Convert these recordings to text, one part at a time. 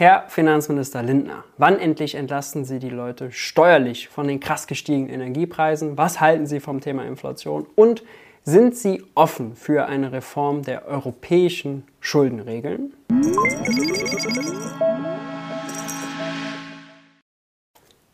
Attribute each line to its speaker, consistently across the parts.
Speaker 1: Herr Finanzminister Lindner, wann endlich entlasten Sie die Leute steuerlich von den krass gestiegenen Energiepreisen? Was halten Sie vom Thema Inflation? Und sind Sie offen für eine Reform der europäischen Schuldenregeln?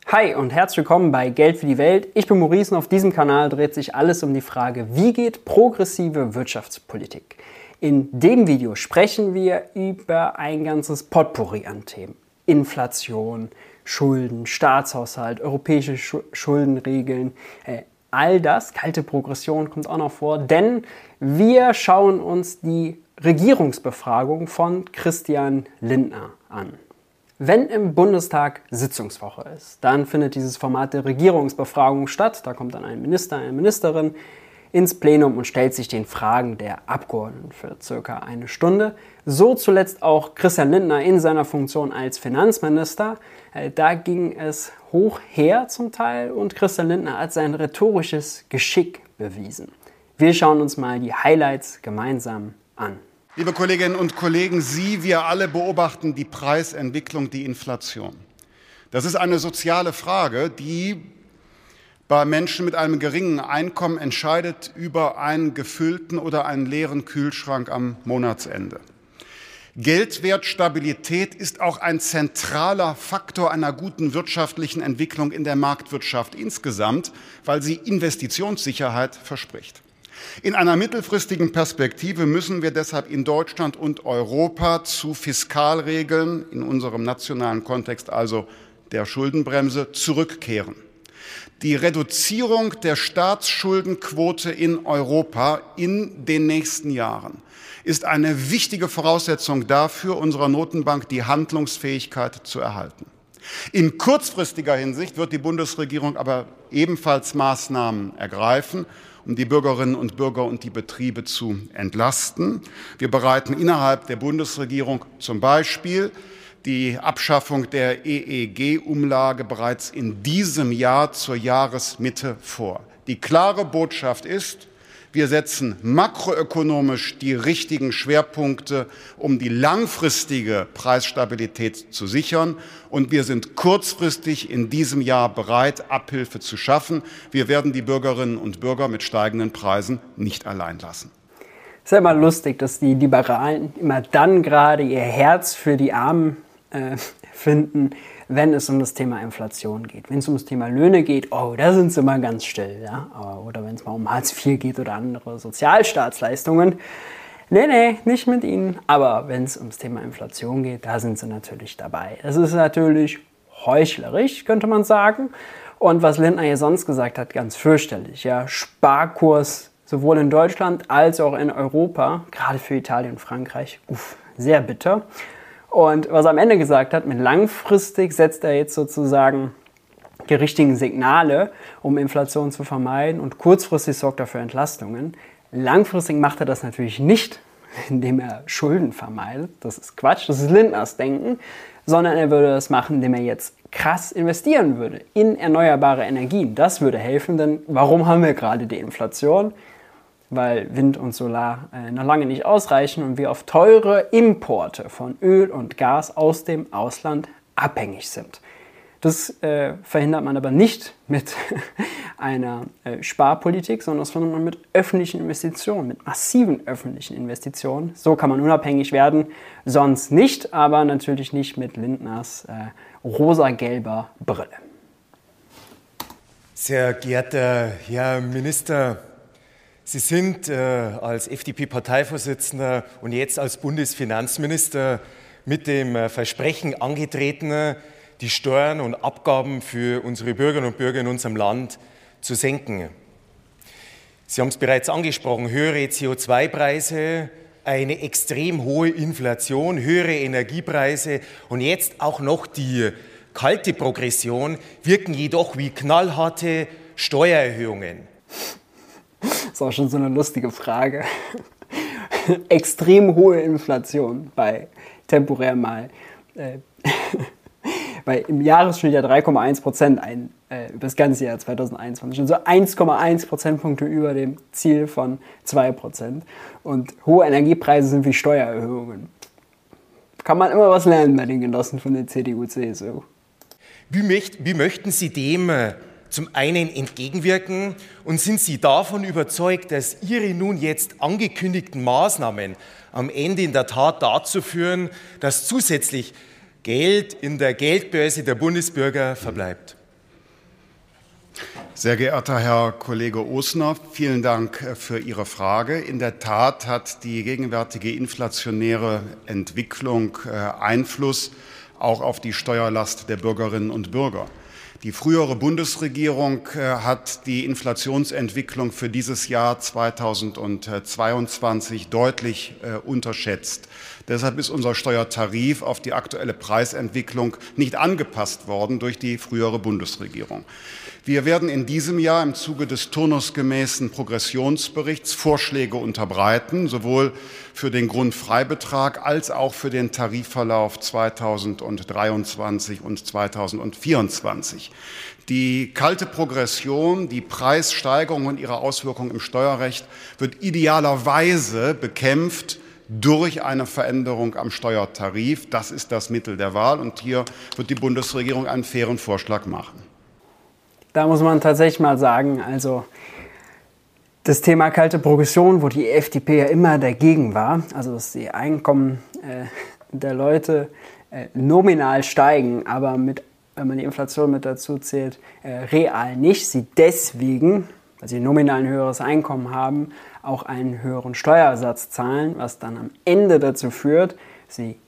Speaker 1: Hi und herzlich willkommen bei Geld für die Welt. Ich bin Maurice und auf diesem Kanal dreht sich alles um die Frage, wie geht progressive Wirtschaftspolitik? In dem Video sprechen wir über ein ganzes Potpourri an Themen. Inflation, Schulden, Staatshaushalt, europäische Schuldenregeln, äh, all das, kalte Progression kommt auch noch vor, denn wir schauen uns die Regierungsbefragung von Christian Lindner an. Wenn im Bundestag Sitzungswoche ist, dann findet dieses Format der Regierungsbefragung statt. Da kommt dann ein Minister, eine Ministerin ins Plenum und stellt sich den Fragen der Abgeordneten für circa eine Stunde. So zuletzt auch Christian Lindner in seiner Funktion als Finanzminister. Äh, da ging es hoch her zum Teil und Christian Lindner hat sein rhetorisches Geschick bewiesen. Wir schauen uns mal die Highlights gemeinsam an.
Speaker 2: Liebe Kolleginnen und Kollegen, Sie, wir alle beobachten die Preisentwicklung, die Inflation. Das ist eine soziale Frage, die bei Menschen mit einem geringen Einkommen entscheidet über einen gefüllten oder einen leeren Kühlschrank am Monatsende. Geldwertstabilität ist auch ein zentraler Faktor einer guten wirtschaftlichen Entwicklung in der Marktwirtschaft insgesamt, weil sie Investitionssicherheit verspricht. In einer mittelfristigen Perspektive müssen wir deshalb in Deutschland und Europa zu Fiskalregeln, in unserem nationalen Kontext also der Schuldenbremse, zurückkehren. Die Reduzierung der Staatsschuldenquote in Europa in den nächsten Jahren ist eine wichtige Voraussetzung dafür, unserer Notenbank die Handlungsfähigkeit zu erhalten. In kurzfristiger Hinsicht wird die Bundesregierung aber ebenfalls Maßnahmen ergreifen, um die Bürgerinnen und Bürger und die Betriebe zu entlasten. Wir bereiten innerhalb der Bundesregierung zum Beispiel die Abschaffung der EEG-Umlage bereits in diesem Jahr zur Jahresmitte vor. Die klare Botschaft ist, wir setzen makroökonomisch die richtigen Schwerpunkte, um die langfristige Preisstabilität zu sichern. Und wir sind kurzfristig in diesem Jahr bereit, Abhilfe zu schaffen. Wir werden die Bürgerinnen und Bürger mit steigenden Preisen nicht allein lassen.
Speaker 1: Es ist ja immer lustig, dass die Liberalen immer dann gerade ihr Herz für die Armen äh, finden, wenn es um das Thema Inflation geht. Wenn es um das Thema Löhne geht, oh, da sind sie mal ganz still. Ja? Oder wenn es mal um Hartz IV geht oder andere Sozialstaatsleistungen. Nee, nee, nicht mit ihnen. Aber wenn es ums Thema Inflation geht, da sind sie natürlich dabei. Das ist natürlich heuchlerisch, könnte man sagen. Und was Lindner hier sonst gesagt hat, ganz fürchterlich. Ja? Sparkurs sowohl in Deutschland als auch in Europa, gerade für Italien und Frankreich, uff, sehr bitter. Und was er am Ende gesagt hat, mit langfristig setzt er jetzt sozusagen die richtigen Signale, um Inflation zu vermeiden und kurzfristig sorgt er für Entlastungen. Langfristig macht er das natürlich nicht, indem er Schulden vermeidet. Das ist Quatsch, das ist Lindners Denken, sondern er würde das machen, indem er jetzt krass investieren würde in erneuerbare Energien. Das würde helfen, denn warum haben wir gerade die Inflation? Weil Wind und Solar äh, noch lange nicht ausreichen und wir auf teure Importe von Öl und Gas aus dem Ausland abhängig sind. Das äh, verhindert man aber nicht mit einer äh, Sparpolitik, sondern das verhindert man mit öffentlichen Investitionen, mit massiven öffentlichen Investitionen. So kann man unabhängig werden, sonst nicht, aber natürlich nicht mit Lindners äh, rosa-gelber Brille.
Speaker 3: Sehr geehrter Herr Minister, Sie sind äh, als FDP-Parteivorsitzender und jetzt als Bundesfinanzminister mit dem äh, Versprechen angetreten, die Steuern und Abgaben für unsere Bürgerinnen und Bürger in unserem Land zu senken. Sie haben es bereits angesprochen, höhere CO2-Preise, eine extrem hohe Inflation, höhere Energiepreise und jetzt auch noch die kalte Progression wirken jedoch wie knallharte Steuererhöhungen.
Speaker 1: Das ist auch schon so eine lustige Frage. Extrem hohe Inflation bei temporär mal. Äh, bei im Jahresschnitt ja 3,1 Prozent ein, äh, über das ganze Jahr 2021. Und so 1,1 Prozentpunkte über dem Ziel von 2 Prozent. Und hohe Energiepreise sind wie Steuererhöhungen. kann man immer was lernen bei den Genossen von der CDU, CSU.
Speaker 3: Wie, möcht, wie möchten Sie dem äh, zum einen entgegenwirken und sind Sie davon überzeugt, dass Ihre nun jetzt angekündigten Maßnahmen am Ende in der Tat dazu führen, dass zusätzlich Geld in der Geldbörse der Bundesbürger verbleibt?
Speaker 2: Sehr geehrter Herr Kollege Osner, vielen Dank äh, für Ihre Frage. In der Tat hat die gegenwärtige inflationäre Entwicklung äh, Einfluss auch auf die Steuerlast der Bürgerinnen und Bürger. Die frühere Bundesregierung äh, hat die Inflationsentwicklung für dieses Jahr 2022 deutlich unterschätzt. Deshalb ist unser Steuertarif auf die aktuelle Preisentwicklung nicht angepasst worden durch die frühere Bundesregierung. Wir werden in diesem Jahr im Zuge des turnusgemäßen Progressionsberichts Vorschläge unterbreiten, sowohl für den Grundfreibetrag als auch für den Tarifverlauf 2023 und 2024. Die kalte Progression, die Preissteigerung und ihre Auswirkungen im Steuerrecht wird idealerweise bekämpft durch eine Veränderung am Steuertarif. Das ist das Mittel der Wahl und hier wird die Bundesregierung einen fairen Vorschlag machen
Speaker 1: da muss man tatsächlich mal sagen, also das Thema kalte Progression, wo die FDP ja immer dagegen war, also dass die Einkommen äh, der Leute äh, nominal steigen, aber mit, wenn man die Inflation mit dazu zählt, äh, real nicht, sie deswegen, weil sie nominal ein höheres Einkommen haben, auch einen höheren Steuersatz zahlen, was dann am Ende dazu führt, sie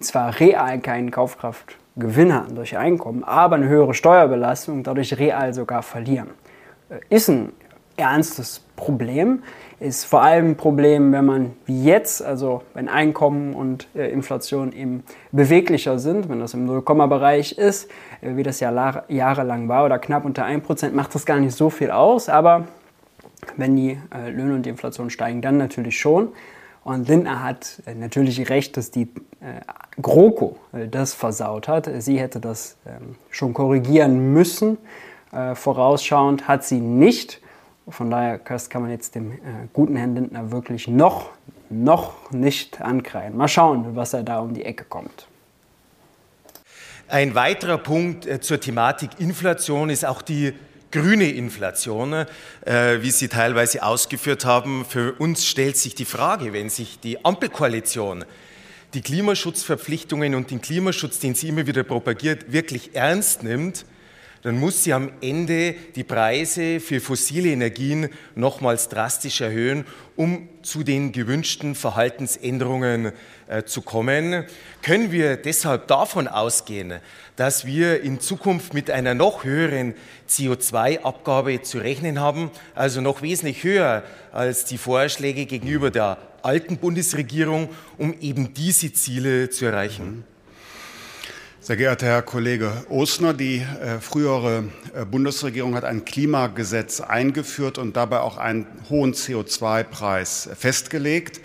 Speaker 1: zwar real keinen Kaufkraft Gewinn hatten durch Einkommen, aber eine höhere Steuerbelastung dadurch real sogar verlieren. Ist ein ernstes Problem, ist vor allem ein Problem, wenn man wie jetzt, also wenn Einkommen und äh, Inflation eben beweglicher sind, wenn das im Nullkomma-Bereich ist, äh, wie das ja jahrelang war oder knapp unter 1%, macht das gar nicht so viel aus, aber wenn die äh, Löhne und die Inflation steigen, dann natürlich schon. Und Lindner hat äh, natürlich recht, dass die äh, GroKo äh, das versaut hat. Sie hätte das ähm, schon korrigieren müssen. Äh, vorausschauend hat sie nicht. Von daher kann man jetzt dem guten Herrn Lindner wirklich noch, noch nicht ankreiden. Mal schauen, was er da um die Ecke kommt.
Speaker 3: Ein weiterer Punkt zur Thematik Inflation ist auch die grüne Inflation, äh, wie Sie teilweise ausgeführt haben. Für uns stellt sich die Frage, wenn sich die Ampelkoalition die Klimaschutzverpflichtungen und den Klimaschutz, den sie immer wieder propagiert, wirklich ernst nimmt, dann muss sie am Ende die Preise für fossile Energien nochmals drastisch erhöhen, um zu den gewünschten Verhaltensänderungen äh, zu kommen. Können wir deshalb davon ausgehen, dass wir in Zukunft mit einer noch höheren CO2-Abgabe zu rechnen haben, also noch wesentlich höher als die Vorschläge gegenüber der alten Bundesregierung, um eben diese Ziele zu erreichen?
Speaker 2: Sehr geehrter Herr Kollege Osner, die äh, frühere äh, Bundesregierung hat ein Klimagesetz eingeführt und dabei auch einen hohen CO2-Preis festgelegt.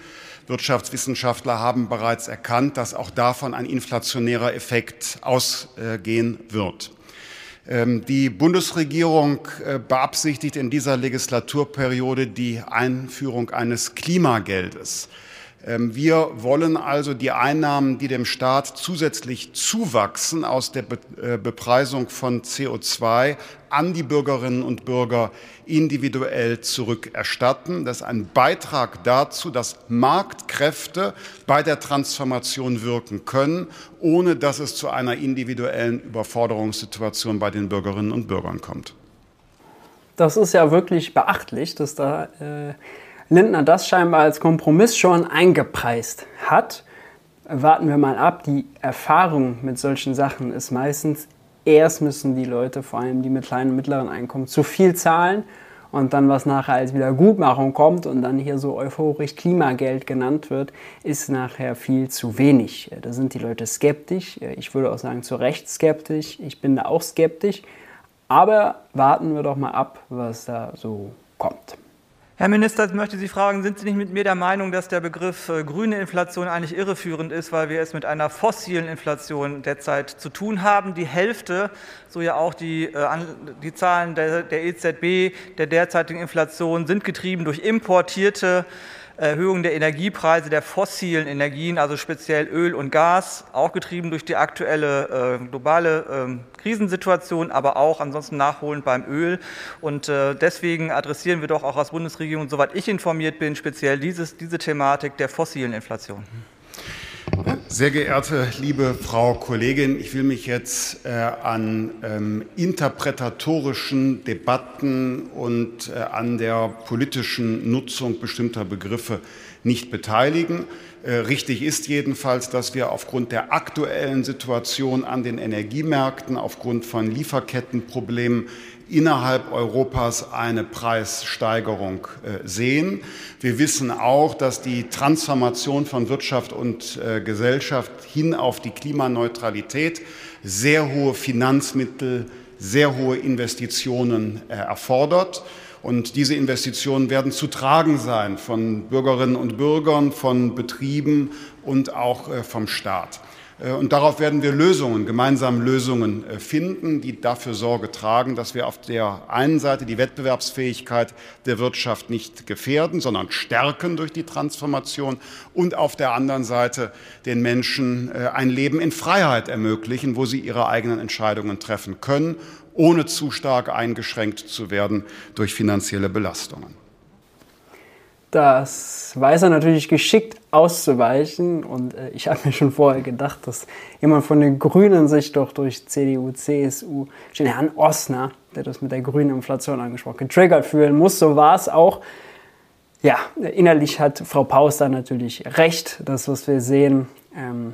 Speaker 2: Wirtschaftswissenschaftler haben bereits erkannt, dass auch davon ein inflationärer Effekt ausgehen wird. Ähm, die Bundesregierung äh, beabsichtigt in dieser Legislaturperiode die Einführung eines Klimageldes. Ähm, wir wollen also die Einnahmen, die dem Staat zusätzlich zuwachsen aus der äh, Bepreisung von CO2 an die Bürgerinnen und Bürger individuell zurückerstatten. Das ist ein Beitrag dazu, dass Marktkräfte bei der Transformation wirken können, ohne dass es zu einer individuellen Überforderungssituation bei den Bürgerinnen und Bürgern kommt.
Speaker 1: Das ist ja wirklich beachtlich, dass da äh Lindner das scheinbar als Kompromiss schon eingepreist hat. Warten wir mal ab. Die Erfahrung mit solchen Sachen ist meistens, erst müssen die Leute, vor allem die mit kleinen und mittleren Einkommen, zu viel zahlen und dann, was nachher als Wiedergutmachung kommt und dann hier so euphorisch Klimageld genannt wird, ist nachher viel zu wenig. Da sind die Leute skeptisch. Ich würde auch sagen, zu Recht skeptisch. Ich bin da auch skeptisch. Aber warten wir doch mal ab, was da so kommt.
Speaker 4: Herr Minister, ich möchte Sie fragen, sind Sie nicht mit mir der Meinung, dass der Begriff äh, grüne Inflation eigentlich irreführend ist, weil wir es mit einer fossilen Inflation derzeit zu tun haben? Die Hälfte, so ja auch die, äh, die Zahlen der, der EZB, der derzeitigen Inflation, sind getrieben durch importierte Erhöhung der Energiepreise der fossilen Energien, also speziell Öl und Gas, auch getrieben durch die aktuelle äh, globale äh, Krisensituation, aber auch ansonsten nachholend beim Öl. Und äh, deswegen adressieren wir doch auch als Bundesregierung, soweit ich informiert bin, speziell dieses, diese Thematik der fossilen Inflation.
Speaker 2: Sehr geehrte liebe Frau Kollegin, ich will mich jetzt äh, an ähm, interpretatorischen Debatten und äh, an der politischen Nutzung bestimmter Begriffe nicht beteiligen. Äh, richtig ist jedenfalls, dass wir aufgrund der aktuellen Situation an den Energiemärkten, aufgrund von Lieferkettenproblemen innerhalb Europas eine Preissteigerung äh, sehen. Wir wissen auch, dass die Transformation von Wirtschaft und äh, Gesellschaft hin auf die Klimaneutralität sehr hohe Finanzmittel, sehr hohe Investitionen äh, erfordert. Und diese Investitionen werden zu tragen sein von Bürgerinnen und Bürgern, von Betrieben und auch vom Staat. Äh, und darauf werden wir Lösungen, gemeinsam Lösungen äh, finden, die dafür Sorge tragen, dass wir auf der einen Seite die Wettbewerbsfähigkeit der Wirtschaft nicht gefährden, sondern stärken durch die Transformation und auf der anderen Seite den Menschen äh, ein Leben in Freiheit ermöglichen, wo sie ihre eigenen Entscheidungen treffen können, ohne zu stark eingeschränkt zu werden durch finanzielle Belastungen.
Speaker 1: Das weiß er natürlich geschickt auszuweichen. Und äh, ich habe mir schon vorher gedacht, dass jemand von den Grünen sich doch durch CDU, CSU, den Herrn Osner, der das mit der grünen Inflation angesprochen, getriggert fühlen muss. So war es auch. Ja, innerlich hat Frau Paus da natürlich recht. Das, was wir sehen, ähm,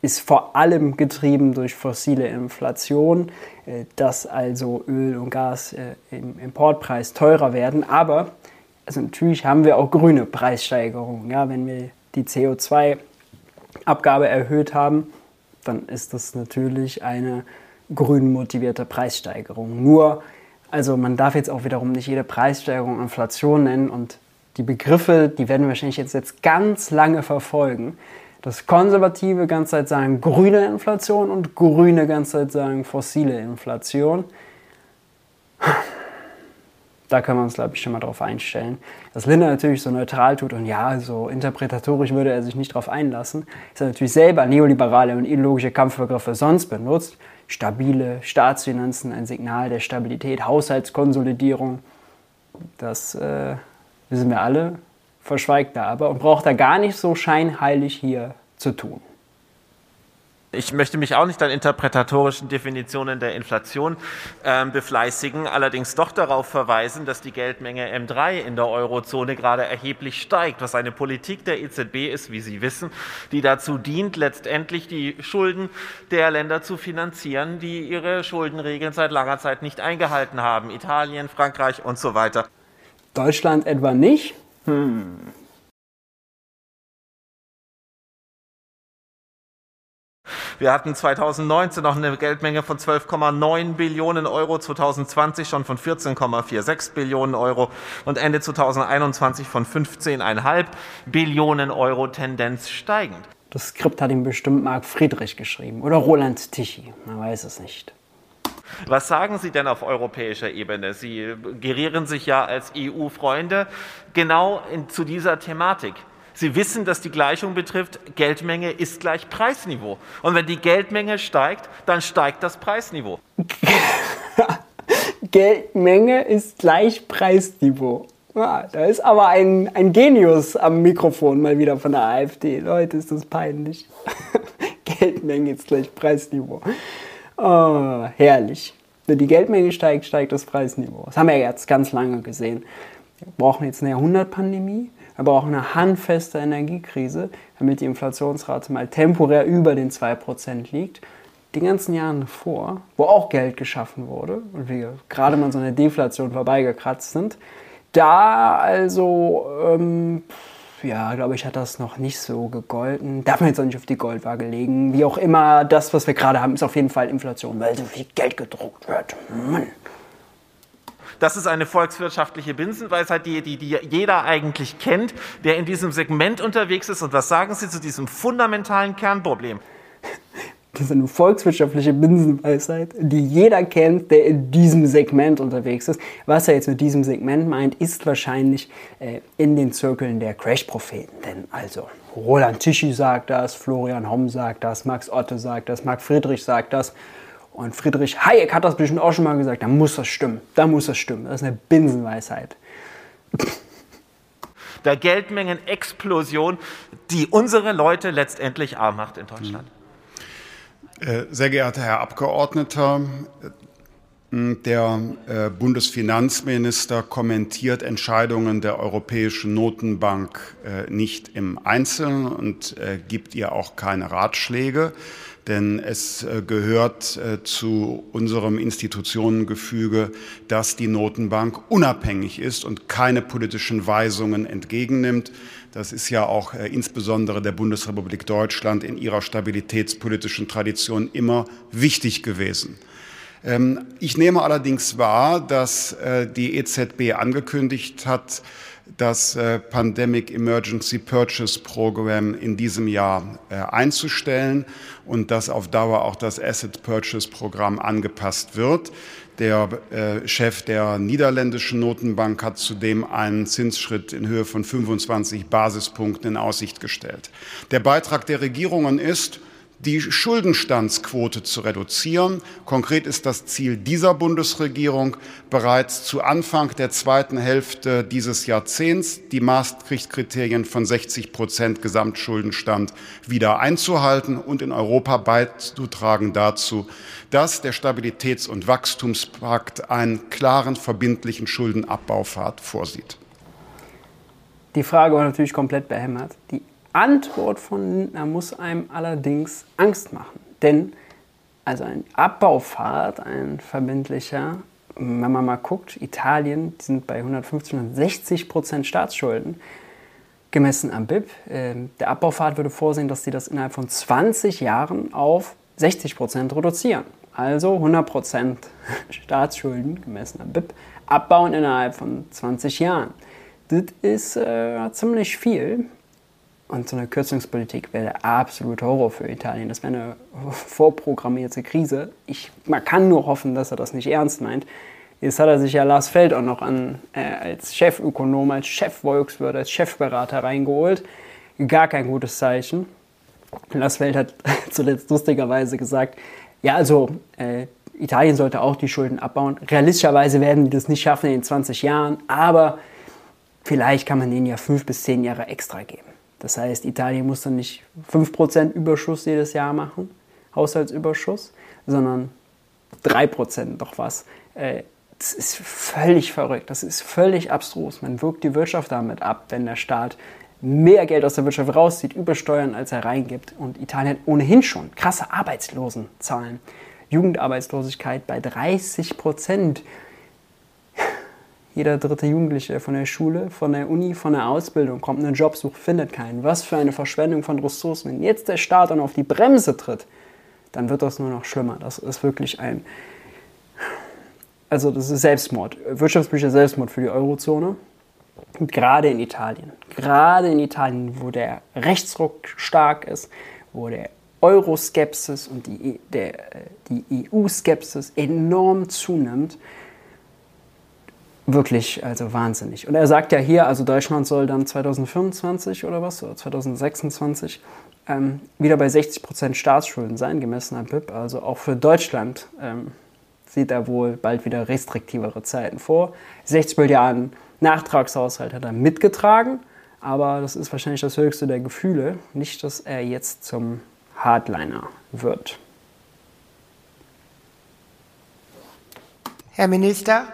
Speaker 1: ist vor allem getrieben durch fossile Inflation, äh, dass also Öl und Gas äh, im Importpreis teurer werden. Aber also natürlich haben wir auch grüne Preissteigerungen. Ja, wenn wir die CO2-Abgabe erhöht haben, dann ist das natürlich eine grün motivierte Preissteigerung. Nur, also man darf jetzt auch wiederum nicht jede Preissteigerung Inflation nennen und die Begriffe, die werden wir wahrscheinlich jetzt, jetzt ganz lange verfolgen. Das Konservative ganze Zeit sagen grüne Inflation und Grüne ganze Zeit sagen fossile Inflation da können wir uns, glaube ich, schon mal drauf einstellen. Dass Linda natürlich so neutral tut und ja, so interpretatorisch würde er sich nicht darauf einlassen, ist er natürlich selber neoliberale und ideologische Kampfbegriffe sonst benutzt. Stabile Staatsfinanzen, ein Signal der Stabilität, Haushaltskonsolidierung, das äh, wissen wir alle, verschweigt er aber und braucht er gar nicht so scheinheilig hier zu tun.
Speaker 5: Ich möchte mich auch nicht an interpretatorischen Definitionen der Inflation äh, befleißigen, allerdings doch darauf verweisen, dass die Geldmenge M3 in der Eurozone gerade erheblich steigt, was eine Politik der EZB ist, wie Sie wissen, die dazu dient, letztendlich die Schulden der Länder zu finanzieren, die ihre Schuldenregeln seit langer Zeit nicht eingehalten haben. Italien, Frankreich und so weiter.
Speaker 1: Deutschland etwa nicht? Hm.
Speaker 5: Wir hatten 2019 noch eine Geldmenge von 12,9 Billionen Euro, 2020 schon von 14,46 Billionen Euro und Ende 2021 von 15,5 Billionen Euro, Tendenz steigend.
Speaker 1: Das Skript hat ihm bestimmt Marc Friedrich geschrieben oder Roland Tichy, man weiß es nicht.
Speaker 5: Was sagen Sie denn auf europäischer Ebene? Sie gerieren sich ja als EU-Freunde genau in, zu dieser Thematik. Sie wissen, dass die Gleichung betrifft, Geldmenge ist gleich Preisniveau. Und wenn die Geldmenge steigt, dann steigt das Preisniveau.
Speaker 1: Geldmenge ist gleich Preisniveau. Ja, da ist aber ein, ein Genius am Mikrofon mal wieder von der AfD. Leute, ist das peinlich. Geldmenge ist gleich Preisniveau. Oh, herrlich. Wenn die Geldmenge steigt, steigt das Preisniveau. Das haben wir jetzt ganz lange gesehen. Wir brauchen jetzt eine Jahrhundertpandemie aber auch eine handfeste Energiekrise, damit die Inflationsrate mal temporär über den 2% liegt. Die ganzen Jahre davor, wo auch Geld geschaffen wurde und wir gerade mal so eine Deflation vorbeigekratzt sind, da also, ähm, ja, glaube ich, hat das noch nicht so gegolten. Darf man jetzt auch nicht auf die Goldwaage legen. Wie auch immer, das, was wir gerade haben, ist auf jeden Fall Inflation, weil so viel Geld gedruckt wird. Mann.
Speaker 5: Das ist eine volkswirtschaftliche Binsenweisheit, die, die, die jeder eigentlich kennt, der in diesem Segment unterwegs ist. Und was sagen Sie zu diesem fundamentalen Kernproblem?
Speaker 1: ist eine volkswirtschaftliche Binsenweisheit, die jeder kennt, der in diesem Segment unterwegs ist. Was er jetzt mit diesem Segment meint, ist wahrscheinlich äh, in den Zirkeln der Crash-Propheten. Denn also Roland Tichy sagt das, Florian Homm sagt das, Max Otte sagt das, Marc Friedrich sagt das. Und Friedrich Hayek hat das bestimmt auch schon mal gesagt. Da muss das stimmen. Da muss das stimmen. Das ist eine Binsenweisheit.
Speaker 5: Der Geldmengenexplosion, die unsere Leute letztendlich arm macht in Deutschland.
Speaker 2: Äh, sehr geehrter Herr Abgeordneter, der äh, Bundesfinanzminister kommentiert Entscheidungen der Europäischen Notenbank äh, nicht im Einzelnen und gibt ihr auch keine Ratschläge denn es äh, gehört äh, zu unserem Institutionengefüge, dass die Notenbank unabhängig ist und keine politischen Weisungen entgegennimmt. Das ist ja auch äh, insbesondere der Bundesrepublik Deutschland in ihrer stabilitätspolitischen Tradition immer wichtig gewesen. Ähm, ich nehme allerdings wahr, dass die EZB angekündigt hat, das äh, Pandemic Emergency Purchase Program in diesem Jahr äh, einzustellen und dass auf Dauer auch das Asset Purchase Programm angepasst wird. Der äh, Chef der niederländischen Notenbank hat zudem einen Zinsschritt in Höhe von 25 Basispunkten in Aussicht gestellt. Der Beitrag der Regierungen ist, die Schuldenstandsquote zu reduzieren. Konkret ist das Ziel dieser Bundesregierung, bereits zu Anfang der zweiten Hälfte dieses Jahrzehnts die Maastricht-Kriterien von 60 Prozent Gesamtschuldenstand wieder einzuhalten und in Europa beizutragen dazu, dass der Stabilitäts- und Wachstumspakt einen klaren, verbindlichen Schuldenabbaupfad vorsieht.
Speaker 1: Die Frage war natürlich komplett behämmert. Die Antwort von Lindner muss einem allerdings Angst machen. Denn also ein Abbaupfad, ein verbindlicher, wenn man mal guckt, Italien, die sind bei 150, 160 Prozent Staatsschulden gemessen am BIP. Ähm, der Abbaupfad würde vorsehen, dass sie das innerhalb von 20 Jahren auf 60 Prozent reduzieren. Also 100 Prozent Staatsschulden gemessen am BIP abbauen innerhalb von 20 Jahren. Das ist äh, ziemlich viel. Und so eine Kürzungspolitik wäre der absolute Horror für Italien. Das wäre eine vorprogrammierte Krise. Ich, man kann nur hoffen, dass er das nicht ernst meint. Jetzt hat er sich ja Lars Feld auch noch an, äh, als Chefökonom, als Chefvolkswirt, als Chefberater reingeholt. Gar kein gutes Zeichen. Lars Feld hat zuletzt lustigerweise gesagt, ja, also äh, Italien sollte auch die Schulden abbauen. Realistischerweise werden die das nicht schaffen in 20 Jahren, aber vielleicht kann man denen ja fünf bis zehn Jahre extra geben. Das heißt, Italien muss dann nicht 5% Überschuss jedes Jahr machen, Haushaltsüberschuss, sondern 3% doch was. Äh, das ist völlig verrückt, das ist völlig abstrus. Man wirkt die Wirtschaft damit ab, wenn der Staat mehr Geld aus der Wirtschaft rauszieht, über Steuern, als er reingibt. Und Italien hat ohnehin schon krasse Arbeitslosenzahlen. Jugendarbeitslosigkeit bei 30 Prozent. Jeder dritte Jugendliche von der Schule, von der Uni, von der Ausbildung kommt einen Job, sucht, findet keinen. Was für eine Verschwendung von Ressourcen. Wenn jetzt der Staat dann auf die Bremse tritt, dann wird das nur noch schlimmer. Das ist wirklich ein, also das ist Selbstmord, wirtschaftspolitischer Selbstmord für die Eurozone. Und gerade in Italien, gerade in Italien, wo der Rechtsruck stark ist, wo der Euroskepsis und die, der, die EU-Skepsis enorm zunimmt, wirklich also wahnsinnig. Und er sagt ja hier, also Deutschland soll dann 2025 oder was, oder 2026 ähm, wieder bei 60 Prozent Staatsschulden sein, gemessen am BIP. Also auch für Deutschland ähm, sieht er wohl bald wieder restriktivere Zeiten vor. 60 Milliarden Nachtragshaushalt hat er mitgetragen, aber das ist wahrscheinlich das höchste der Gefühle. Nicht, dass er jetzt zum Hardliner wird.
Speaker 6: Herr Minister,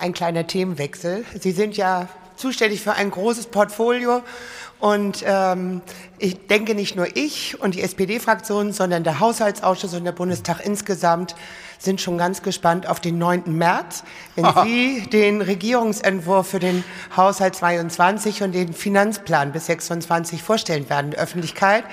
Speaker 6: ein kleiner Themenwechsel. Sie sind ja zuständig für ein großes Portfolio und ähm, ich denke nicht nur ich und die SPD-Fraktion, sondern der Haushaltsausschuss und der Bundestag insgesamt sind schon ganz gespannt auf den 9. März, wenn Sie den Regierungsentwurf für den Haushalt 22 und den Finanzplan bis 26 vorstellen werden, der Öffentlichkeit.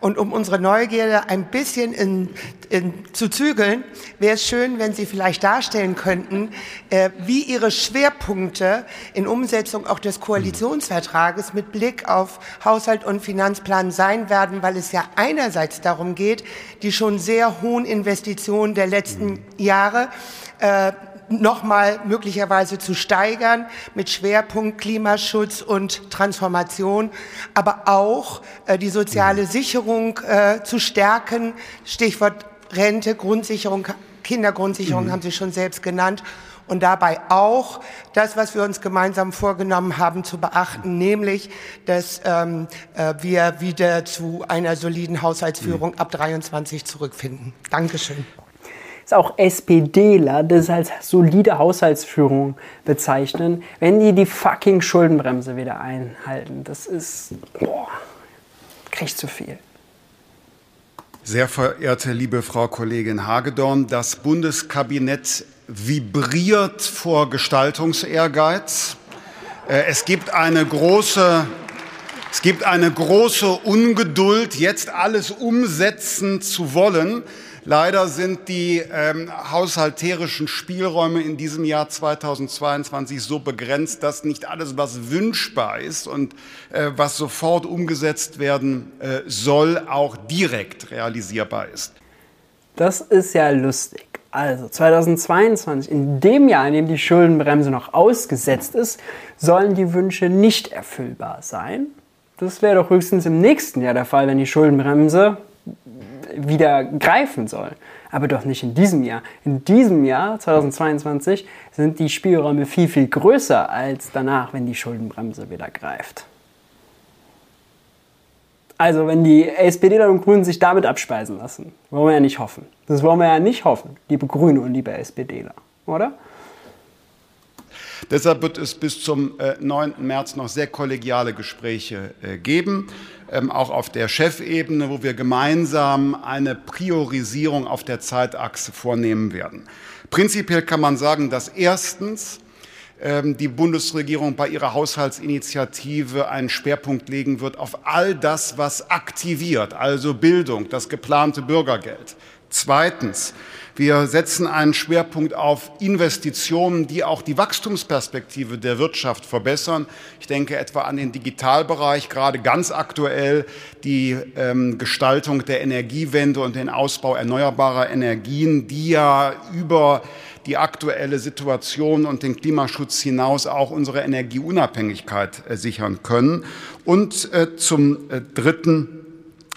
Speaker 6: Und um unsere Neugierde ein bisschen in, in, zu zügeln, wäre es schön, wenn Sie vielleicht darstellen könnten, äh, wie Ihre Schwerpunkte in Umsetzung auch des Koalitionsvertrages mit Blick auf Haushalt und Finanzplan sein werden, weil es ja einerseits darum geht, die schon sehr hohen Investitionen der letzten Jahre äh, nochmal möglicherweise zu steigern mit Schwerpunkt Klimaschutz und Transformation, aber auch äh, die soziale Sicherung äh, zu stärken. Stichwort Rente, Grundsicherung, Kindergrundsicherung mhm. haben Sie schon selbst genannt. Und dabei auch das, was wir uns gemeinsam vorgenommen haben, zu beachten, nämlich, dass ähm, äh, wir wieder zu einer soliden Haushaltsführung mhm. ab 23 zurückfinden. Dankeschön
Speaker 1: ist auch SPDler das als solide Haushaltsführung bezeichnen, wenn die die fucking Schuldenbremse wieder einhalten. Das ist, boah, kriegt zu viel.
Speaker 2: Sehr verehrte liebe Frau Kollegin Hagedorn, das Bundeskabinett vibriert vor Gestaltungsehrgeiz. Äh, es gibt eine große es gibt eine große Ungeduld, jetzt alles umsetzen zu wollen. Leider sind die ähm, haushalterischen Spielräume in diesem Jahr 2022 so begrenzt, dass nicht alles, was wünschbar ist und äh, was sofort umgesetzt werden äh, soll, auch direkt realisierbar ist.
Speaker 1: Das ist ja lustig. Also 2022, in dem Jahr, in dem die Schuldenbremse noch ausgesetzt ist, sollen die Wünsche nicht erfüllbar sein. Das wäre doch höchstens im nächsten Jahr der Fall, wenn die Schuldenbremse wieder greifen soll. Aber doch nicht in diesem Jahr. In diesem Jahr, 2022, sind die Spielräume viel, viel größer als danach, wenn die Schuldenbremse wieder greift. Also, wenn die SPD und Grünen sich damit abspeisen lassen, wollen wir ja nicht hoffen. Das wollen wir ja nicht hoffen, liebe Grüne und liebe SPDler, oder?
Speaker 2: Deshalb wird es bis zum 9. Äh, März noch sehr kollegiale Gespräche äh, geben, ähm, auch auf der Chefebene, wo wir gemeinsam eine Priorisierung auf der Zeitachse vornehmen werden. Prinzipiell kann man sagen, dass erstens ähm, die Bundesregierung bei ihrer Haushaltsinitiative einen Schwerpunkt legen wird auf all das, was aktiviert, also Bildung, das geplante Bürgergeld. Zweitens wir setzen einen Schwerpunkt auf Investitionen, die auch die Wachstumsperspektive der Wirtschaft verbessern. Ich denke etwa an den Digitalbereich, gerade ganz aktuell die ähm, Gestaltung der Energiewende und den Ausbau erneuerbarer Energien, die ja über die aktuelle Situation und den Klimaschutz hinaus auch unsere Energieunabhängigkeit äh, sichern können. Und äh, zum äh, Dritten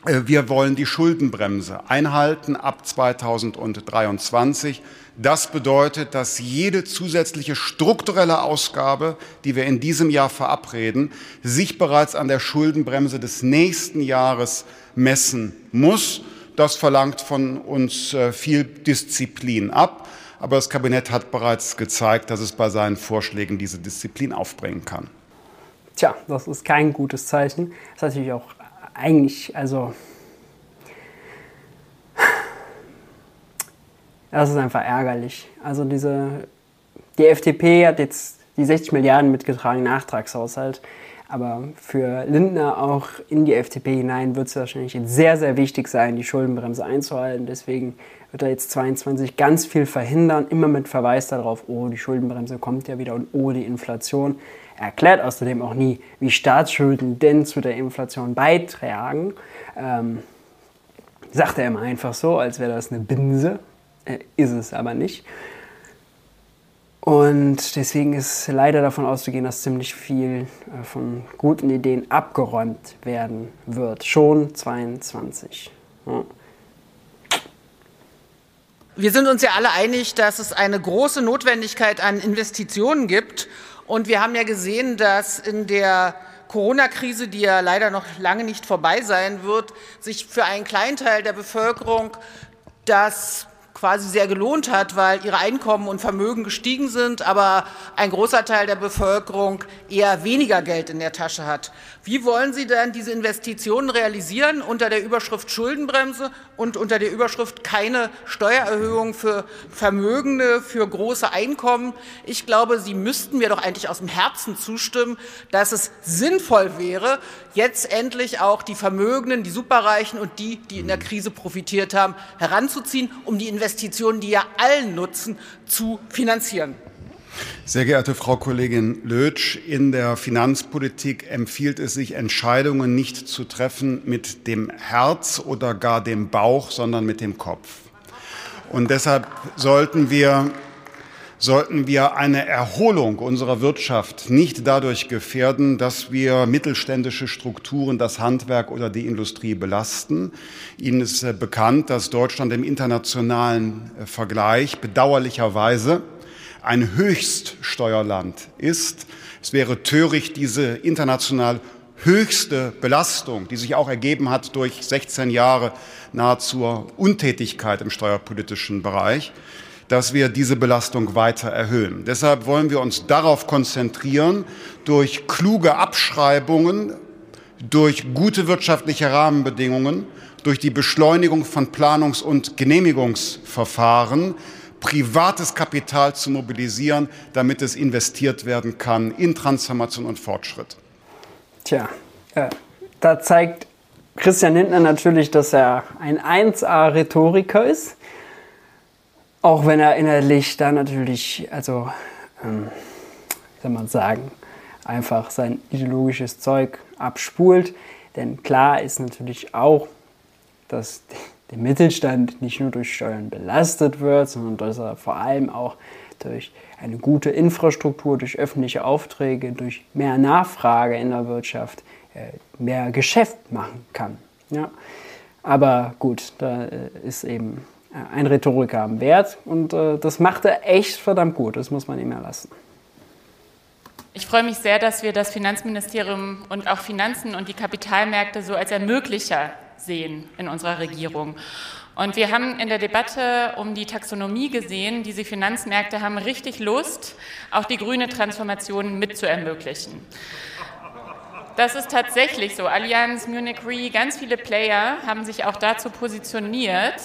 Speaker 2: wir wollen die Schuldenbremse einhalten ab 2023. Das bedeutet, dass jede zusätzliche strukturelle Ausgabe, die wir in diesem Jahr verabreden, sich bereits an der Schuldenbremse des nächsten Jahres messen muss. Das verlangt von uns äh, viel Disziplin ab. Aber das Kabinett hat bereits gezeigt, dass es bei seinen Vorschlägen diese Disziplin aufbringen kann.
Speaker 1: Tja, das ist kein gutes Zeichen. Das ist natürlich auch eigentlich, also das ist einfach ärgerlich. Also diese, die FDP hat jetzt die 60 Milliarden mitgetragen, Nachtragshaushalt. Aber für Lindner auch in die FDP hinein wird es wahrscheinlich jetzt sehr, sehr wichtig sein, die Schuldenbremse einzuhalten. Deswegen wird er jetzt 22 ganz viel verhindern, immer mit Verweis darauf, oh, die Schuldenbremse kommt ja wieder und oh, die Inflation. Er erklärt außerdem auch nie, wie Staatsschulden denn zu der Inflation beitragen. Ähm, sagt er immer einfach so, als wäre das eine Binse. Äh, ist es aber nicht. Und deswegen ist leider davon auszugehen, dass ziemlich viel äh, von guten Ideen abgeräumt werden wird. Schon 22. Ja.
Speaker 7: Wir sind uns ja alle einig, dass es eine große Notwendigkeit an Investitionen gibt. Und wir haben ja gesehen, dass in der Corona-Krise, die ja leider noch lange nicht vorbei sein wird, sich für einen kleinen Teil der Bevölkerung das quasi sehr gelohnt hat, weil ihre Einkommen und Vermögen gestiegen sind, aber ein großer Teil der Bevölkerung eher weniger Geld in der Tasche hat. Wie wollen Sie denn diese Investitionen realisieren unter der Überschrift Schuldenbremse und unter der Überschrift keine Steuererhöhung für Vermögende, für große Einkommen? Ich glaube, Sie müssten mir doch eigentlich aus dem Herzen zustimmen, dass es sinnvoll wäre, jetzt endlich auch die Vermögenden, die Superreichen und die, die in der Krise profitiert haben, heranzuziehen, um die Investitionen, die ja allen nutzen, zu finanzieren.
Speaker 2: Sehr geehrte Frau Kollegin Lötsch, in der Finanzpolitik empfiehlt es sich, Entscheidungen nicht zu treffen mit dem Herz oder gar dem Bauch, sondern mit dem Kopf. Und deshalb sollten wir sollten wir eine Erholung unserer Wirtschaft nicht dadurch gefährden, dass wir mittelständische Strukturen, das Handwerk oder die Industrie belasten. Ihnen ist äh, bekannt, dass Deutschland im internationalen äh, Vergleich bedauerlicherweise ein Höchststeuerland ist. Es wäre töricht, diese international höchste Belastung, die sich auch ergeben hat durch 16 Jahre nahezu Untätigkeit im steuerpolitischen Bereich, dass wir diese Belastung weiter erhöhen. Deshalb wollen wir uns darauf konzentrieren, durch kluge Abschreibungen, durch gute wirtschaftliche Rahmenbedingungen, durch die Beschleunigung von Planungs- und Genehmigungsverfahren privates Kapital zu mobilisieren, damit es investiert werden kann in Transformation und Fortschritt.
Speaker 1: Tja, äh, da zeigt Christian Lindner natürlich, dass er ein 1A-Rhetoriker ist. Auch wenn er innerlich da natürlich, also, ähm, soll man sagen, einfach sein ideologisches Zeug abspult. Denn klar ist natürlich auch, dass der Mittelstand nicht nur durch Steuern belastet wird, sondern dass er vor allem auch durch eine gute Infrastruktur, durch öffentliche Aufträge, durch mehr Nachfrage in der Wirtschaft äh, mehr Geschäft machen kann. Ja? Aber gut, da äh, ist eben äh, ein Rhetoriker am Wert und das macht er echt verdammt gut, das muss man ihm erlassen.
Speaker 8: Ich freue mich sehr, dass wir das Finanzministerium und auch Finanzen und die Kapitalmärkte so als Ermöglicher sehen in unserer Regierung. Und wir haben in der Debatte um die Taxonomie gesehen, diese Finanzmärkte haben richtig Lust, auch die grüne Transformation mit zu ermöglichen. Das ist tatsächlich so. Allianz, Munich Re, ganz viele Player haben sich auch dazu positioniert,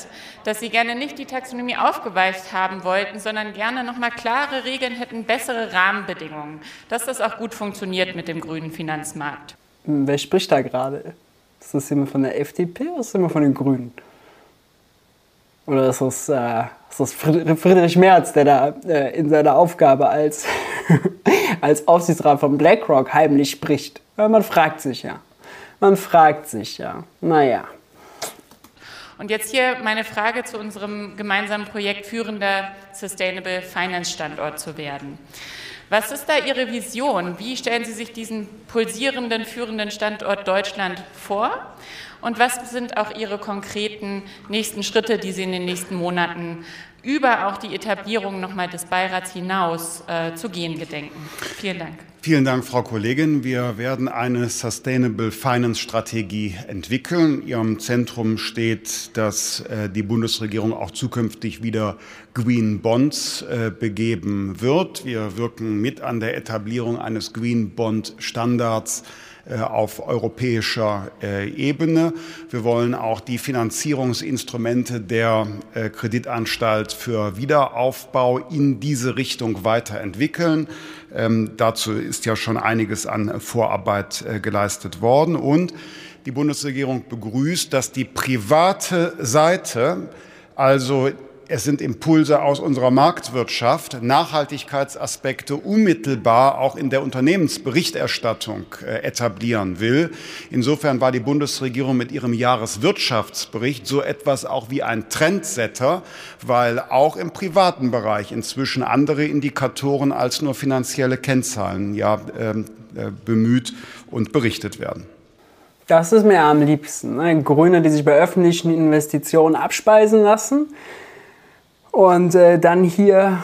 Speaker 8: dass sie gerne nicht die Taxonomie aufgeweicht haben wollten, sondern gerne nochmal klare Regeln hätten, bessere Rahmenbedingungen, dass das auch gut funktioniert mit dem grünen Finanzmarkt.
Speaker 1: Wer spricht da gerade? Ist das jemand von der FDP oder ist das jemand von den Grünen? Oder ist das, äh, ist das Friedrich Merz, der da äh, in seiner Aufgabe als, als Aufsichtsrat von BlackRock heimlich spricht? Ja, man fragt sich ja. Man fragt sich ja. Naja.
Speaker 8: Und jetzt hier meine Frage zu unserem gemeinsamen Projekt führender Sustainable Finance Standort zu werden. Was ist da Ihre Vision? Wie stellen Sie sich diesen pulsierenden, führenden Standort Deutschland vor? Und was sind auch Ihre konkreten nächsten Schritte, die Sie in den nächsten Monaten über auch die Etablierung nochmal des Beirats hinaus äh, zu gehen gedenken? Vielen Dank.
Speaker 2: Vielen Dank, Frau Kollegin. Wir werden eine Sustainable Finance Strategie entwickeln. Ihrem Zentrum steht, dass äh, die Bundesregierung auch zukünftig wieder Green Bonds äh, begeben wird. Wir wirken mit an der Etablierung eines Green Bond Standards äh, auf europäischer Ebene. Wir wollen auch die Finanzierungsinstrumente der Kreditanstalt für Wiederaufbau in diese Richtung weiterentwickeln. Ähm, dazu ist ja schon einiges an Vorarbeit geleistet worden. Und die Bundesregierung begrüßt, dass die private Seite, also es sind Impulse aus unserer Marktwirtschaft, Nachhaltigkeitsaspekte unmittelbar auch in der Unternehmensberichterstattung äh, etablieren will. Insofern war die Bundesregierung mit ihrem Jahreswirtschaftsbericht so etwas auch wie ein Trendsetter, weil auch im privaten Bereich inzwischen andere Indikatoren als nur finanzielle Kennzahlen ja, ähm, äh, bemüht und berichtet werden.
Speaker 1: Das ist mir am liebsten. Ne? Grüne, die sich bei öffentlichen Investitionen abspeisen lassen und äh, dann hier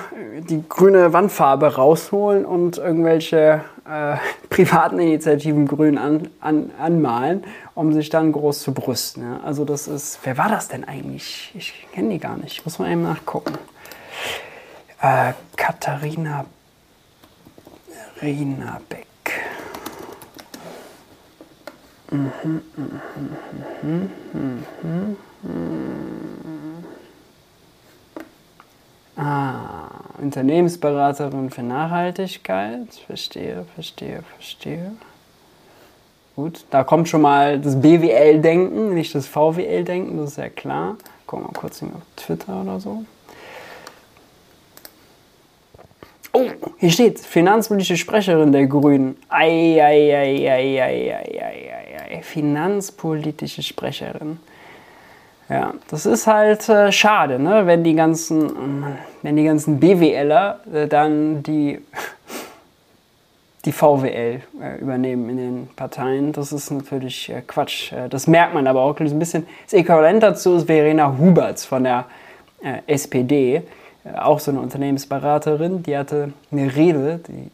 Speaker 1: die grüne Wandfarbe rausholen und irgendwelche äh, privaten Initiativen grün an, an, anmalen, um sich dann groß zu brüsten. Ja? Also das ist, wer war das denn eigentlich? Ich kenne die gar nicht, muss man eben nachgucken. Äh, Katharina Rina Beck. Mhm, mhm, mhm, mhm, mhm, mhm. Ah, Unternehmensberaterin für Nachhaltigkeit. Verstehe, verstehe, verstehe. Gut, da kommt schon mal das BWL-Denken, nicht das VWL-Denken, das ist ja klar. Gucken wir mal kurz auf Twitter oder so. Oh, hier steht finanzpolitische Sprecherin der Grünen. Ei, ei, ei, ei, ei, ei, ei, ei, Finanzpolitische Sprecherin. Ja, das ist halt äh, schade, ne? wenn die ganzen, wenn die ganzen BWLer äh, dann die, die VWL äh, übernehmen in den Parteien. Das ist natürlich äh, Quatsch. Äh, das merkt man aber auch ein bisschen. Das Äquivalent dazu ist Verena Huberts von der äh, SPD, auch so eine Unternehmensberaterin. Die hatte eine Rede, die,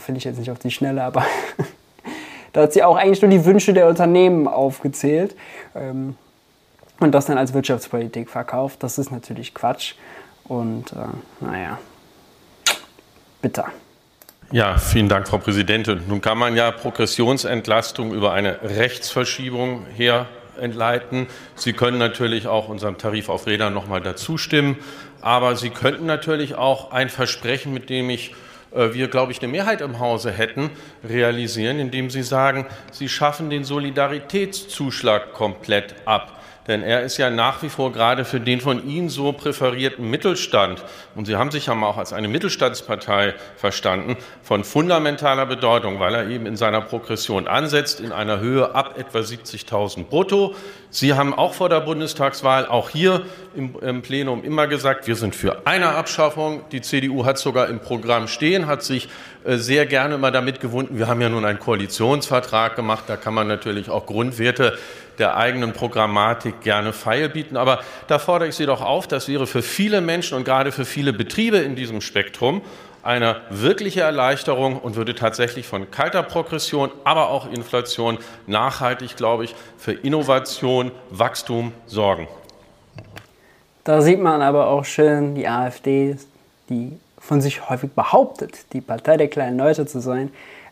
Speaker 1: finde ich jetzt nicht auf die Schnelle, aber da hat sie auch eigentlich nur die Wünsche der Unternehmen aufgezählt. Ähm, und das dann als Wirtschaftspolitik verkauft. Das ist natürlich Quatsch. Und äh, naja, bitter.
Speaker 9: Ja, vielen Dank, Frau Präsidentin. Nun kann man ja Progressionsentlastung über eine Rechtsverschiebung her entleiten. Sie können natürlich auch unserem Tarif auf Rädern noch mal dazu stimmen. Aber Sie könnten natürlich auch ein Versprechen, mit dem ich äh, wir, glaube ich, eine Mehrheit im Hause hätten, realisieren, indem Sie sagen, Sie schaffen den Solidaritätszuschlag komplett ab. Denn er ist ja nach wie vor gerade für den von Ihnen so präferierten Mittelstand, und Sie haben sich ja auch als eine Mittelstandspartei verstanden, von fundamentaler Bedeutung, weil er eben in seiner Progression ansetzt, in einer Höhe ab etwa 70.000 brutto. Sie haben auch vor der Bundestagswahl, auch hier im, im, Plenum immer gesagt, wir sind für eine Abschaffung. Die CDU hat sogar im Programm stehen, hat sich sehr gerne immer damit gewunden. Wir haben ja nun einen Koalitionsvertrag gemacht, da kann man natürlich auch Grundwerte der eigenen Programmatik gerne Feil bieten. Aber da fordere ich Sie doch auf, das wäre für viele Menschen und gerade für viele Betriebe in diesem Spektrum eine wirkliche Erleichterung und würde tatsächlich von kalter Progression, aber auch Inflation nachhaltig, glaube ich, für Innovation, Wachstum sorgen.
Speaker 1: Da sieht man aber auch schön die AfD, die von sich häufig behauptet, die Partei der kleinen Leute zu sein,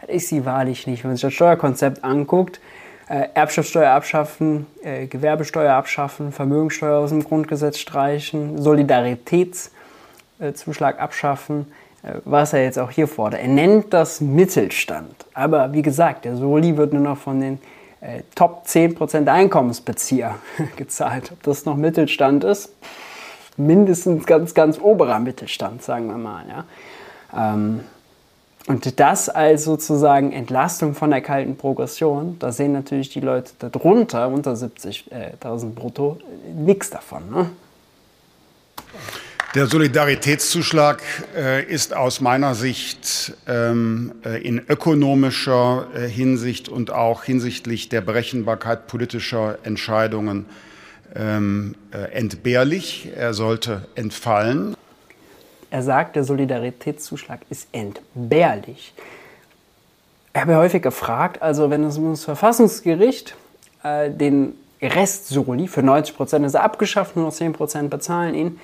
Speaker 1: ist sie wahrlich nicht. Wenn man sich das Steuerkonzept anguckt, äh, Erbschaftssteuer abschaffen, äh, Gewerbesteuer abschaffen, Vermögensteuer aus dem Grundgesetz streichen, Solidaritätszuschlag abschaffen, äh, was er jetzt auch hier fordert. Er nennt das Mittelstand. Aber wie gesagt, der Soli wird nur noch von den äh, Top 10% Einkommensbezieher gezahlt. Ob das noch Mittelstand ist, mindestens ganz, ganz oberer Mittelstand, sagen wir mal. Ja. Ähm, und das als sozusagen Entlastung von der kalten Progression, da sehen natürlich die Leute darunter, unter 70.000 brutto, nichts davon. Ne?
Speaker 2: Der Solidaritätszuschlag äh, ist aus meiner Sicht ähm, äh, in ökonomischer äh, Hinsicht und auch hinsichtlich der Berechenbarkeit politischer Entscheidungen ähm, äh, entbehrlich. Er sollte entfallen.
Speaker 1: Er sagt, der Solidaritätszuschlag ist entbehrlich. Ich habe ja häufig gefragt, also wenn das Bundesverfassungsgericht äh, den Rest Soli für 90 Prozent ist er abgeschafft, nur noch 10 Prozent bezahlen ihn.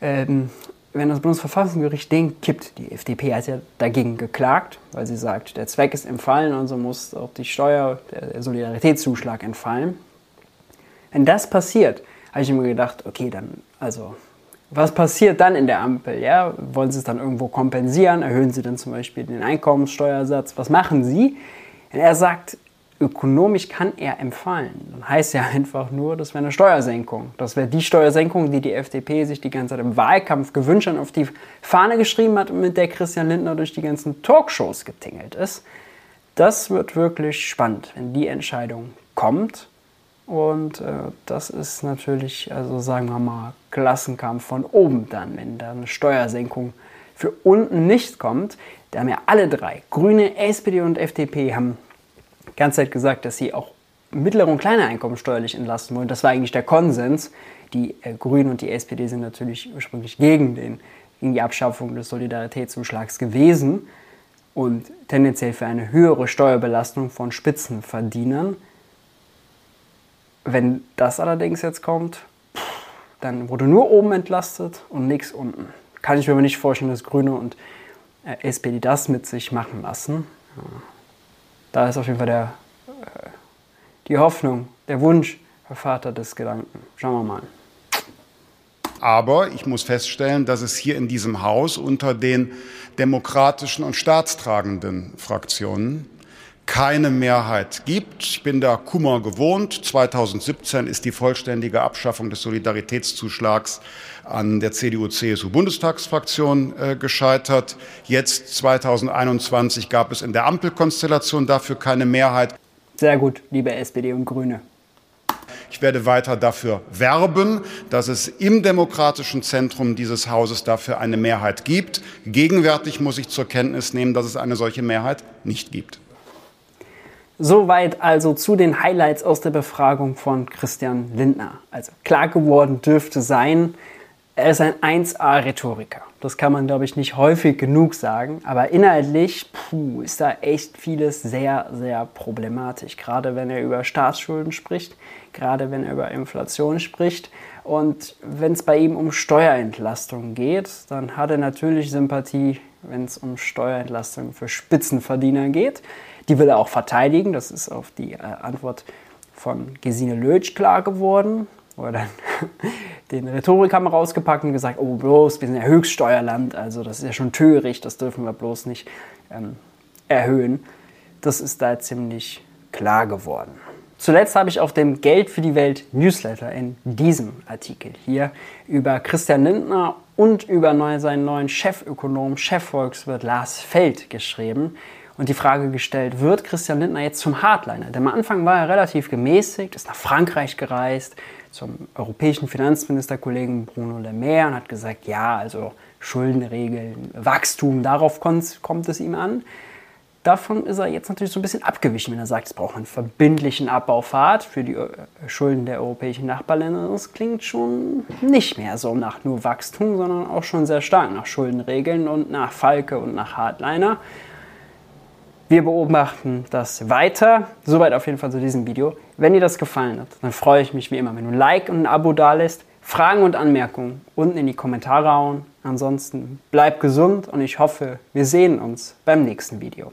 Speaker 1: Ähm, wenn das Bundesverfassungsgericht den kippt, die FDP hat ja dagegen geklagt, weil sie sagt, der Zweck ist entfallen und so muss auch die Steuer, der Solidaritätszuschlag entfallen. Wenn das passiert, habe ich mir gedacht, okay, dann, also was passiert dann in der Ampel? Ja? Wollen Sie es dann irgendwo kompensieren? Erhöhen Sie dann zum Beispiel den Einkommenssteuersatz? Was machen Sie? Wenn er sagt, ökonomisch kann er empfallen, dann heißt ja einfach nur, das wäre eine Steuersenkung. Das wäre die Steuersenkung, die die FDP sich die ganze Zeit im Wahlkampf gewünscht und auf die Fahne geschrieben hat und mit der Christian Lindner durch die ganzen Talkshows getingelt ist. Das wird wirklich spannend, wenn die Entscheidung kommt. Und äh, das ist natürlich, also sagen wir mal, Klassenkampf von oben dann, wenn da eine Steuersenkung für unten nicht kommt. Da haben ja alle drei, Grüne, SPD und FDP, haben die ganze Zeit gesagt, dass sie auch mittlere und kleine Einkommen steuerlich entlasten wollen. Das war eigentlich der Konsens. Die äh, Grünen und die SPD sind natürlich ursprünglich gegen, den, gegen die Abschaffung des Solidaritätszuschlags gewesen. und tendenziell für eine höhere Steuerbelastung von Spitzenverdienern. Wenn das allerdings jetzt kommt, dann wurde nur oben entlastet und nichts unten. Kann ich mir aber nicht vorstellen, dass Grüne und äh, SPD das mit sich machen lassen. Da ist auf jeden Fall der, äh, die Hoffnung, der Wunsch, der Vater des Gedanken. Schauen wir mal.
Speaker 2: Aber ich muss feststellen, dass es hier in diesem Haus unter den demokratischen und staatstragenden Fraktionen keine Mehrheit gibt. Ich bin da Kummer gewohnt. 2017 ist die vollständige Abschaffung des Solidaritätszuschlags an der CDU-CSU-Bundestagsfraktion äh, gescheitert. Jetzt 2021 gab es in der Ampelkonstellation dafür keine Mehrheit.
Speaker 1: Sehr gut, liebe SPD und Grüne.
Speaker 2: Ich werde weiter dafür werben, dass es im demokratischen Zentrum dieses Hauses dafür eine Mehrheit gibt. Gegenwärtig muss ich zur Kenntnis nehmen, dass es eine solche Mehrheit nicht gibt.
Speaker 1: Soweit also zu den Highlights aus der Befragung von Christian Lindner. Also klar geworden dürfte sein, er ist ein 1A-Rhetoriker. Das kann man, glaube ich, nicht häufig genug sagen. Aber inhaltlich puh, ist da echt vieles sehr, sehr problematisch. Gerade wenn er über Staatsschulden spricht, gerade wenn er über Inflation spricht. Und wenn es bei ihm um Steuerentlastung geht, dann hat er natürlich Sympathie, wenn es um Steuerentlastung für Spitzenverdiener geht. Die will er auch verteidigen. Das ist auf die äh, Antwort von Gesine Lötsch klar geworden, wo er dann den Rhetorikhammer rausgepackt und gesagt, oh bloß, wir sind ja Höchststeuerland, also das ist ja schon töricht, das dürfen wir bloß nicht ähm, erhöhen. Das ist da ziemlich klar geworden. Zuletzt habe ich auf dem Geld für die Welt Newsletter in diesem Artikel hier über Christian Lindner und über seinen neuen Chefökonom, Chefvolkswirt Lars Feld geschrieben und die Frage gestellt, wird Christian Lindner jetzt zum Hardliner? Denn am Anfang war er relativ gemäßigt, ist nach Frankreich gereist, zum europäischen Finanzministerkollegen Bruno Le Maire und hat gesagt, ja, also Schuldenregeln, Wachstum, darauf kommt es ihm an. Davon ist er jetzt natürlich so ein bisschen abgewichen, wenn er sagt, es braucht einen verbindlichen Abbaufahrt für die äh, Schulden der europäischen Nachbarländer. Das klingt schon nicht mehr so nach nur Wachstum, sondern auch schon sehr stark nach Schuldenregeln und nach Falke und nach Hardliner. Wir beobachten das weiter. Soweit auf jeden Fall zu diesem Video. Wenn dir das gefallen hat, dann freue ich mich wie immer, wenn du ein Like und ein Abo dalässt. Fragen und Anmerkungen unten in die Kommentare hauen. Ansonsten bleib gesund und ich hoffe, wir sehen uns beim nächsten Video.